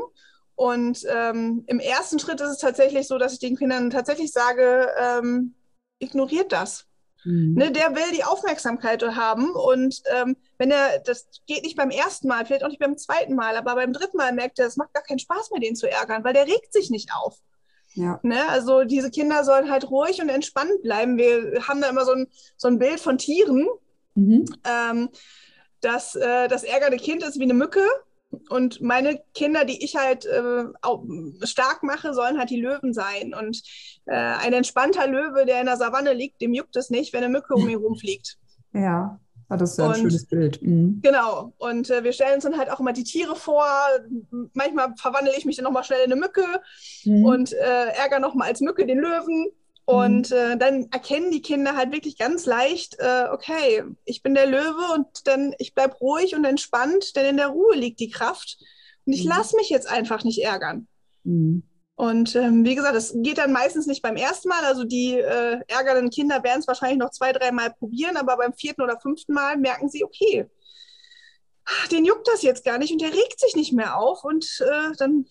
Und ähm, im ersten Schritt ist es tatsächlich so, dass ich den Kindern tatsächlich sage, ähm, ignoriert das. Mhm. Ne, der will die Aufmerksamkeit haben und ähm, wenn er, das geht nicht beim ersten Mal, vielleicht auch nicht beim zweiten Mal, aber beim dritten Mal merkt er, es macht gar keinen Spaß mehr, den zu ärgern, weil der regt sich nicht auf. Ja. Ne? Also diese Kinder sollen halt ruhig und entspannt bleiben. Wir haben da immer so ein, so ein Bild von Tieren. Mhm. Ähm, das, äh, das ärgernde Kind ist wie eine Mücke. Und meine Kinder, die ich halt äh, stark mache, sollen halt die Löwen sein. Und äh, ein entspannter Löwe, der in der Savanne liegt, dem juckt es nicht, wenn eine Mücke um ihn rumfliegt. Ja, Ah, das ist ja ein Und- schönes Bild. Mhm. Genau. Und äh, wir stellen uns dann halt auch immer die Tiere vor. Manchmal verwandle ich mich dann nochmal schnell in eine Mücke Mhm. und äh, ärgere nochmal als Mücke den Löwen. Und äh, dann erkennen die Kinder halt wirklich ganz leicht, äh, okay, ich bin der Löwe und dann ich bleib ruhig und entspannt, denn in der Ruhe liegt die Kraft. Und ich Mhm. lasse mich jetzt einfach nicht ärgern. Mhm. Und ähm, wie gesagt, das geht dann meistens nicht beim ersten Mal. Also die äh, ärgernden Kinder werden es wahrscheinlich noch zwei, dreimal probieren, aber beim vierten oder fünften Mal merken sie, okay, den juckt das jetzt gar nicht und der regt sich nicht mehr auf und äh, dann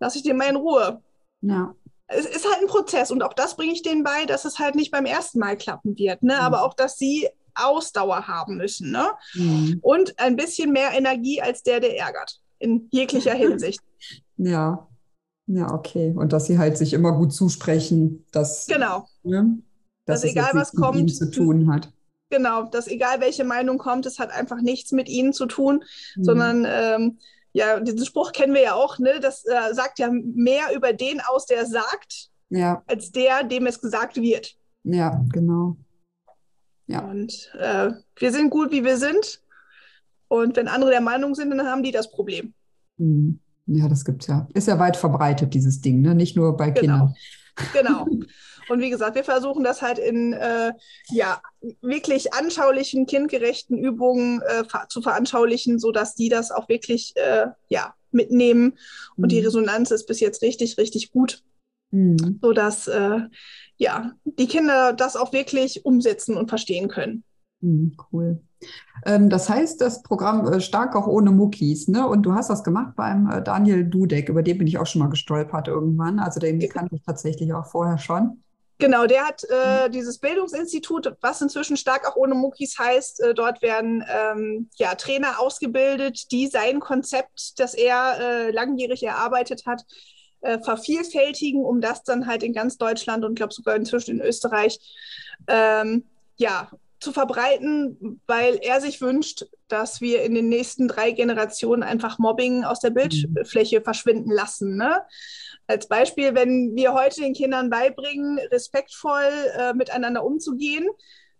lasse ich den mal in Ruhe. Ja. Es ist halt ein Prozess und auch das bringe ich denen bei, dass es halt nicht beim ersten Mal klappen wird, ne? Mhm. aber auch, dass sie Ausdauer haben müssen ne? Mhm. und ein bisschen mehr Energie als der, der ärgert, in jeglicher Hinsicht. Ja. Ja, okay. Und dass sie halt sich immer gut zusprechen, dass, genau. ne, dass Dass egal, was mit ihnen kommt, zu tun hat. Genau, dass egal welche Meinung kommt, es hat einfach nichts mit ihnen zu tun, Mhm. sondern ähm, ja, diesen Spruch kennen wir ja auch, ne? Das äh, sagt ja mehr über den aus, der es sagt, Ja, als der, dem es gesagt wird. ja, genau. Ja. Und äh, wir sind gut, wie wir sind. Und wenn andere der Meinung sind, dann haben die das Problem. Mhm. Ja, das gibt's ja. Ist ja weit verbreitet, dieses Ding, ne? Nicht nur bei Genau. Kindern. Genau. Und wie gesagt, wir versuchen das halt in äh, ja, wirklich anschaulichen, kindgerechten Übungen äh, zu veranschaulichen, sodass die das auch wirklich äh, ja, mitnehmen. Und die Mhm. Resonanz ist bis jetzt richtig, richtig gut, Mhm. sodass äh, ja, die Kinder das auch wirklich umsetzen und verstehen können. Mhm, cool. Ähm, das heißt, das Programm äh, Stark auch ohne Muckis, ne? Und du hast das gemacht beim äh, Daniel Dudek, über den bin ich auch schon mal gestolpert irgendwann. Also den kannte ich tatsächlich auch vorher schon. Genau, der hat äh, dieses Bildungsinstitut, was inzwischen stark auch ohne Muckis heißt. Äh, dort werden ähm, ja, Trainer ausgebildet, die sein Konzept, das er äh, langjährig erarbeitet hat, äh, vervielfältigen, um das dann halt in ganz Deutschland und glaube sogar inzwischen in Österreich ähm, ja, zu verbreiten, weil er sich wünscht, dass wir in den nächsten drei Generationen einfach Mobbing aus der Bildfläche verschwinden lassen. Ne? Als Beispiel, wenn wir heute den Kindern beibringen, respektvoll äh, miteinander umzugehen,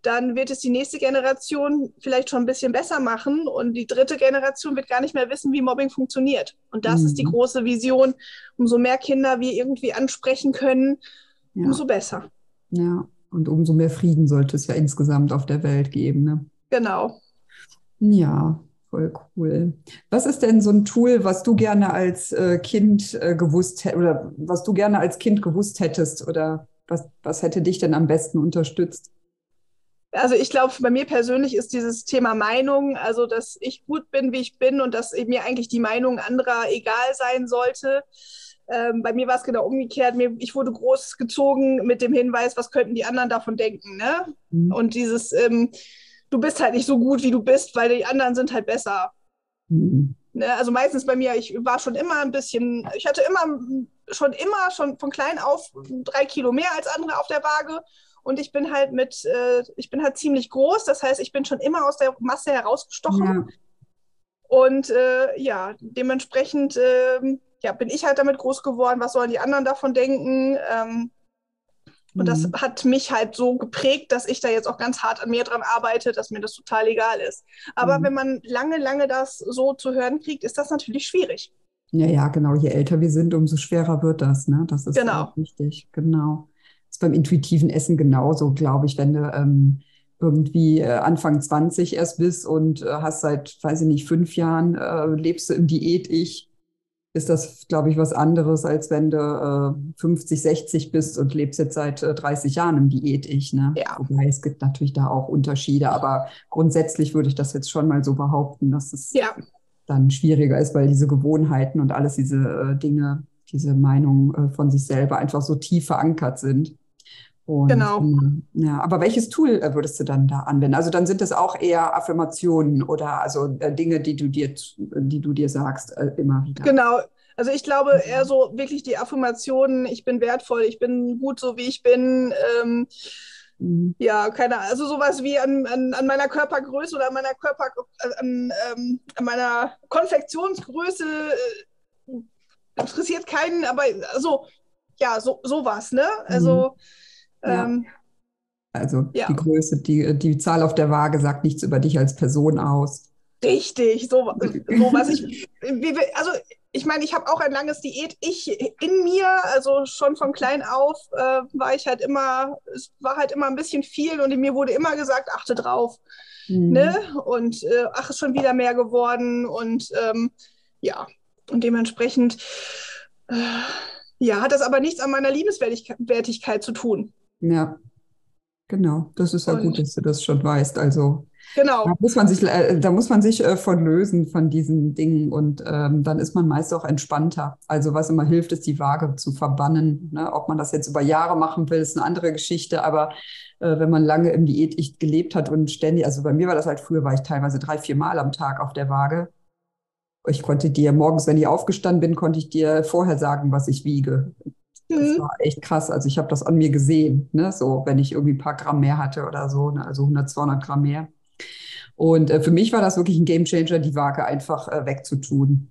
dann wird es die nächste Generation vielleicht schon ein bisschen besser machen und die dritte Generation wird gar nicht mehr wissen, wie Mobbing funktioniert. Und das Mhm. ist die große Vision. Umso mehr Kinder wir irgendwie ansprechen können, Ja, umso besser. ja. Und umso mehr Frieden sollte es ja insgesamt auf der Welt geben, ne? Genau. Ja, voll cool. Was ist denn so ein Tool, was du gerne als äh, Kind äh, gewusst hättest oder was du gerne als Kind gewusst hättest oder was, was hätte dich denn am besten unterstützt? Also ich glaube, bei mir persönlich ist dieses Thema Meinung, also dass ich gut bin, wie ich bin und dass mir eigentlich die Meinung anderer egal sein sollte. Ähm, bei mir war es genau umgekehrt. Mir, ich wurde großgezogen mit dem Hinweis, was könnten die anderen davon denken. Ne? Mhm. Und dieses, ähm, du bist halt nicht so gut, wie du bist, weil die anderen sind halt besser. Mhm. Ne? Also meistens bei mir, ich war schon immer ein bisschen, ich hatte immer schon immer, schon von klein auf drei Kilo mehr als andere auf der Waage. Und ich bin halt mit, äh, ich bin halt ziemlich groß, das heißt, ich bin schon immer aus der Masse herausgestochen. Ja. Und äh, ja, dementsprechend äh, ja, bin ich halt damit groß geworden. Was sollen die anderen davon denken? Ähm, und das mhm. hat mich halt so geprägt, dass ich da jetzt auch ganz hart an mir dran arbeite, dass mir das total egal ist. Aber mhm. wenn man lange, lange das so zu hören kriegt, ist das natürlich schwierig. Ja, ja, genau. Je älter wir sind, umso schwerer wird das. Ne? Das ist genau. wichtig. Genau. Das ist beim intuitiven Essen genauso, glaube ich, wenn du ähm, irgendwie äh, Anfang 20 erst bist und äh, hast seit, weiß ich nicht, fünf Jahren, äh, lebst du im Diät-Ich ist das, glaube ich, was anderes, als wenn du äh, 50, 60 bist und lebst jetzt seit äh, 30 Jahren im Diät-Ich. Ne? Ja. Wobei es gibt natürlich da auch Unterschiede, aber grundsätzlich würde ich das jetzt schon mal so behaupten, dass es ja. dann schwieriger ist, weil diese Gewohnheiten und alles diese äh, Dinge, diese Meinungen äh, von sich selber einfach so tief verankert sind. Und, genau. Ähm, ja, aber welches Tool äh, würdest du dann da anwenden? Also dann sind es auch eher Affirmationen oder also äh, Dinge, die du dir, die du dir sagst äh, immer wieder. Genau. Also ich glaube mhm. eher so wirklich die Affirmationen, ich bin wertvoll, ich bin gut so wie ich bin. Ähm, mhm. Ja, keine Ahnung. Also sowas wie an, an, an, meiner Körpergröße oder an meiner Körper, an, ähm, an meiner Konfektionsgröße äh, interessiert keinen, aber so, ja, so, sowas, ne? Also mhm ähm, also ja. die Größe, die, die Zahl auf der Waage sagt nichts über dich als Person aus. Richtig, so, so was ich, also ich meine, ich habe auch ein langes Diät. Ich in mir, also schon von klein auf, äh, war ich halt immer, es war halt immer ein bisschen viel und in mir wurde immer gesagt, achte drauf. Mhm. Ne? Und äh, ach, ist schon wieder mehr geworden und ähm, ja, und dementsprechend äh, ja, hat das aber nichts an meiner Liebenswertigkeit zu tun. Ja, genau. Das ist ja und, gut, dass du das schon weißt. Also genau. da muss man sich, äh, da muss man sich äh, von lösen von diesen Dingen und ähm, dann ist man meist auch entspannter. Also was immer hilft, ist die Waage zu verbannen. Ne? Ob man das jetzt über Jahre machen will, ist eine andere Geschichte. Aber äh, wenn man lange im Diät gelebt hat und ständig, also bei mir war das halt früher, war ich teilweise drei, vier Mal am Tag auf der Waage. Ich konnte dir morgens, wenn ich aufgestanden bin, konnte ich dir vorher sagen, was ich wiege. Das mhm. war echt krass. Also ich habe das an mir gesehen, ne? so wenn ich irgendwie ein paar Gramm mehr hatte oder so, ne? also 100, 200 Gramm mehr. Und äh, für mich war das wirklich ein Gamechanger, die Waage einfach äh, wegzutun,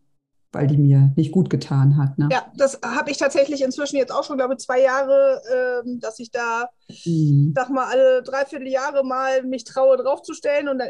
weil die mir nicht gut getan hat. Ne? Ja, das habe ich tatsächlich inzwischen jetzt auch schon, glaube ich, zwei Jahre, äh, dass ich da, mhm. sag mal, alle dreiviertel Jahre mal mich traue, draufzustellen und dann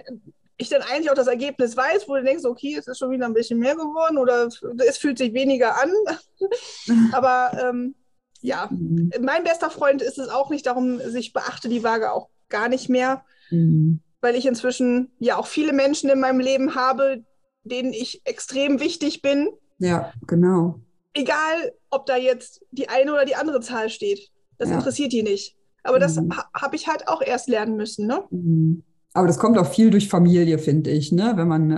ich dann eigentlich auch das Ergebnis weiß, wo du denkst, okay, es ist schon wieder ein bisschen mehr geworden oder es fühlt sich weniger an. Aber ähm, ja, mhm. mein bester Freund ist es auch nicht, darum sich beachte die Waage auch gar nicht mehr, mhm. weil ich inzwischen ja auch viele Menschen in meinem Leben habe, denen ich extrem wichtig bin. Ja, genau. Egal, ob da jetzt die eine oder die andere Zahl steht. Das ja. interessiert die nicht. Aber das mhm. ha habe ich halt auch erst lernen müssen, ne? Aber das kommt auch viel durch Familie, finde ich, ne? Wenn man äh,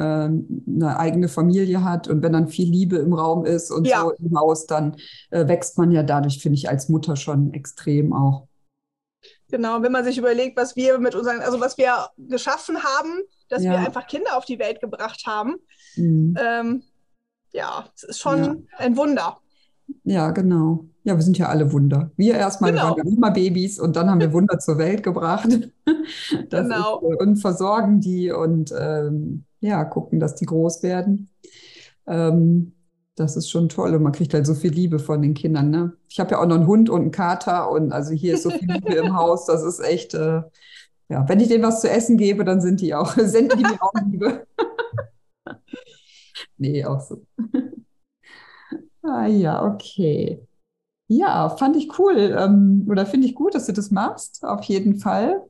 eine eigene Familie hat und wenn dann viel Liebe im Raum ist und ja. so im Haus, dann äh, wächst man ja dadurch, finde ich, als Mutter schon extrem auch. Genau, wenn man sich überlegt, was wir mit unseren, also was wir geschaffen haben, dass ja. wir einfach Kinder auf die Welt gebracht haben. Mhm. Ähm, ja, es ist schon ja. ein Wunder. Ja, genau. Ja, wir sind ja alle Wunder. Wir erstmal genau. waren immer Babys und dann haben wir Wunder zur Welt gebracht. Das genau. Ist, und versorgen die und ähm, ja, gucken, dass die groß werden. Ähm, das ist schon toll und man kriegt halt so viel Liebe von den Kindern. Ne? Ich habe ja auch noch einen Hund und einen Kater und also hier ist so viel Liebe im Haus. Das ist echt, äh, ja, wenn ich denen was zu essen gebe, dann sind die auch, senden die mir auch Liebe. nee, auch so. Ah ja, okay. Ja, fand ich cool. Ähm, oder finde ich gut, dass du das machst, auf jeden Fall.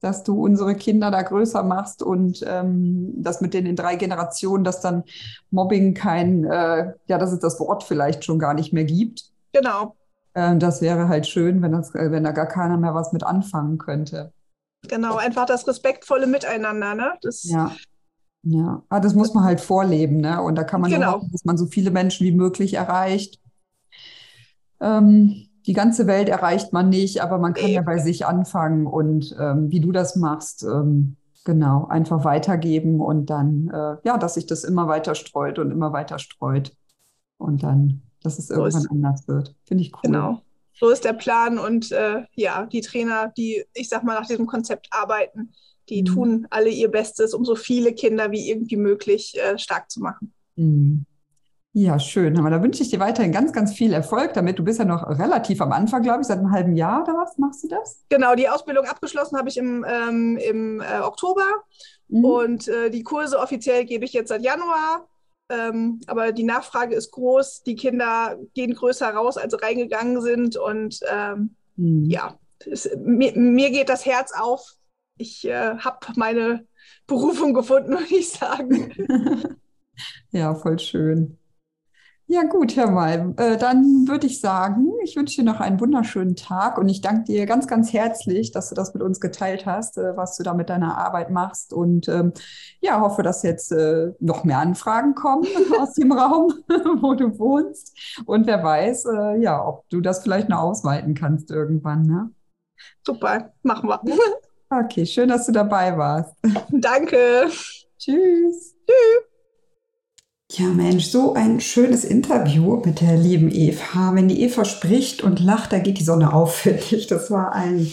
Dass du unsere Kinder da größer machst und ähm, das mit denen in drei Generationen, dass dann Mobbing kein, äh, ja, dass es das Wort vielleicht schon gar nicht mehr gibt. Genau. Ähm, das wäre halt schön, wenn, das, äh, wenn da gar keiner mehr was mit anfangen könnte. Genau, einfach das respektvolle Miteinander, ne? Das ja. Ja, aber das muss man halt vorleben, ne? Und da kann man genau. hoffen, dass man so viele Menschen wie möglich erreicht. Ähm, die ganze Welt erreicht man nicht, aber man kann ja bei sich anfangen und ähm, wie du das machst, ähm, Genau, einfach weitergeben und dann, äh, ja, dass sich das immer weiter streut und immer weiter streut. Und dann, dass es So irgendwann ist, anders wird. Finde ich cool. genau. So ist der Plan und äh, ja, die Trainer, die, ich sag mal, nach diesem Konzept arbeiten, die Mhm. tun alle ihr Bestes, um so viele Kinder wie irgendwie möglich äh, stark zu machen. Mhm. Ja, schön. Aber da wünsche ich dir weiterhin ganz, ganz viel Erfolg damit. Du bist ja noch relativ am Anfang, glaube ich, seit einem halben Jahr oder was machst du das? Genau, die Ausbildung abgeschlossen habe ich im, ähm, im äh, Oktober Mhm. und äh, die Kurse offiziell gebe ich jetzt seit Januar. Ähm, aber die Nachfrage ist groß, die Kinder gehen größer raus, als sie reingegangen sind. Und ähm, Mhm. ja, es, mir, mir geht das Herz auf. Ich äh, habe meine Berufung gefunden, würde ich sagen. Ja, voll schön. Ja, gut, hör mal. Äh, dann würde ich sagen, ich wünsche dir noch einen wunderschönen Tag und ich danke dir ganz, ganz herzlich, dass du das mit uns geteilt hast, äh, was du da mit deiner Arbeit machst. Und ähm, ja, hoffe, dass jetzt äh, noch mehr Anfragen kommen aus dem Raum, wo du wohnst. Und wer weiß, äh, ja, ob du das vielleicht noch ausweiten kannst irgendwann, ne? Super, machen wir. Okay, schön, dass du dabei warst. Danke. Tschüss. Ja, Mensch, so ein schönes Interview mit der lieben Eva. Wenn die Eva spricht und lacht, da geht die Sonne auf, finde ich. Das war ein,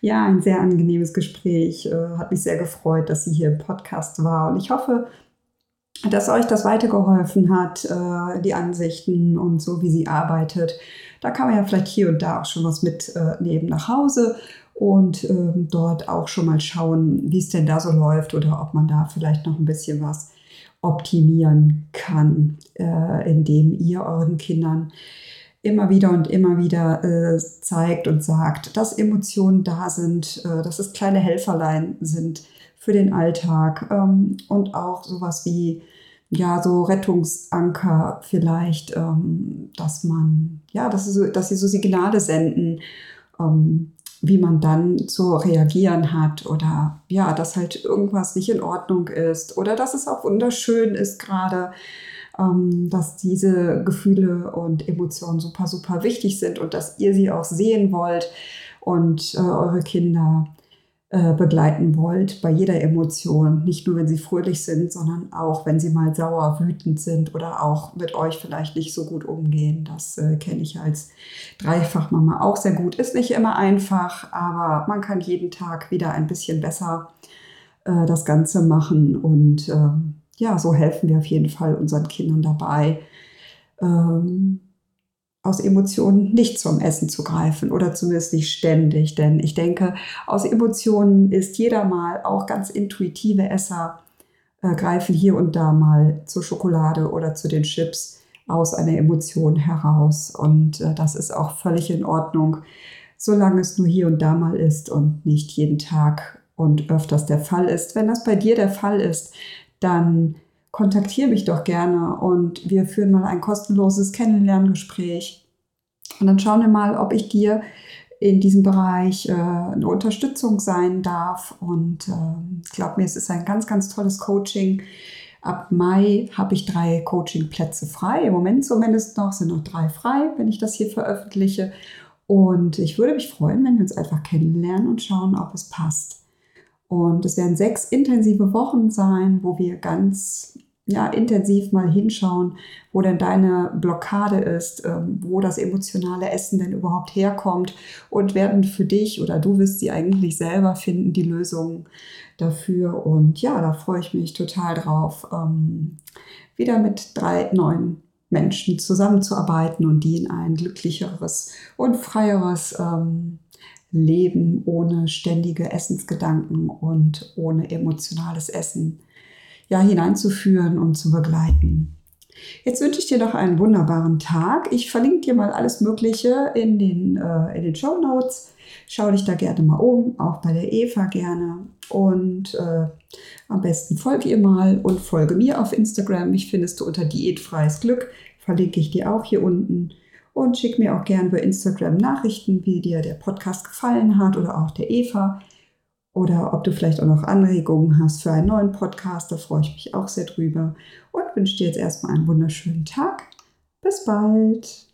ja, ein sehr angenehmes Gespräch. Äh, hat mich sehr gefreut, dass sie hier im Podcast war. Und ich hoffe, dass euch das weitergeholfen hat, äh, die Ansichten und so, wie sie arbeitet. Da kann man ja vielleicht hier und da auch schon was mitnehmen nach Hause und ähm, dort auch schon mal schauen, wie es denn da so läuft oder ob man da vielleicht noch ein bisschen was optimieren kann, äh, indem ihr euren Kindern immer wieder und immer wieder äh, zeigt und sagt, dass Emotionen da sind, äh, dass es kleine Helferlein sind für den Alltag ähm, und auch sowas wie ja so Rettungsanker vielleicht, ähm, dass man ja, dass sie so, dass sie so Signale senden, ähm, wie man dann zu reagieren hat oder ja, dass halt irgendwas nicht in Ordnung ist oder dass es auch wunderschön ist gerade, ähm, dass diese Gefühle und Emotionen super, super wichtig sind und dass ihr sie auch sehen wollt und äh, eure Kinder äh, begleiten wollt bei jeder Emotion. Nicht nur, wenn sie fröhlich sind, sondern auch, wenn sie mal sauer, wütend sind oder auch mit euch vielleicht nicht so gut umgehen. Das äh, kenne ich als Dreifachmama auch sehr gut. Ist nicht immer einfach, aber man kann jeden Tag wieder ein bisschen besser äh, das Ganze machen. Und ähm, ja, so helfen wir auf jeden Fall unseren Kindern dabei. Ähm, aus Emotionen nicht zum Essen zu greifen oder zumindest nicht ständig. Denn ich denke, aus Emotionen ist jeder mal, auch ganz intuitive Esser, äh, greifen hier und da mal zur Schokolade oder zu den Chips aus einer Emotion heraus. Und äh, das ist auch völlig in Ordnung, solange es nur hier und da mal ist und nicht jeden Tag und öfters der Fall ist. Wenn das bei dir der Fall ist, dann kontaktiere mich doch gerne und wir führen mal ein kostenloses Kennenlerngespräch. Und dann schauen wir mal, ob ich dir in diesem Bereich äh, eine Unterstützung sein darf. Und äh, ich glaube mir, es ist ein ganz, ganz tolles Coaching. Ab Mai habe ich drei Coachingplätze frei. Im Moment zumindest noch sind noch drei frei, wenn ich das hier veröffentliche. Und ich würde mich freuen, wenn wir uns einfach kennenlernen und schauen, ob es passt. Und es werden sechs intensive Wochen sein, wo wir ganz ja, intensiv mal hinschauen, wo denn deine Blockade ist, ähm, wo das emotionale Essen denn überhaupt herkommt und werden für dich oder du wirst sie eigentlich selber finden, die Lösungen dafür. Und ja, da freue ich mich total drauf, ähm, wieder mit drei neuen Menschen zusammenzuarbeiten und die in ein glücklicheres und freieres ähm, Leben ohne ständige Essensgedanken und ohne emotionales Essen ja, hineinzuführen und zu begleiten. Jetzt wünsche ich dir noch einen wunderbaren Tag. Ich verlinke dir mal alles Mögliche in den, äh, in den Show Notes. Schau dich da gerne mal um, auch bei der Eva gerne. Und äh, am besten folge ihr mal und folge mir auf Instagram. Mich findest du unter Diätfreies Glück. Verlinke ich dir auch hier unten. Und schick mir auch gerne bei Instagram Nachrichten, wie dir der Podcast gefallen hat oder auch der Eva oder ob du vielleicht auch noch Anregungen hast für einen neuen Podcast. Da freue ich mich auch sehr drüber und wünsche dir jetzt erstmal einen wunderschönen Tag. Bis bald.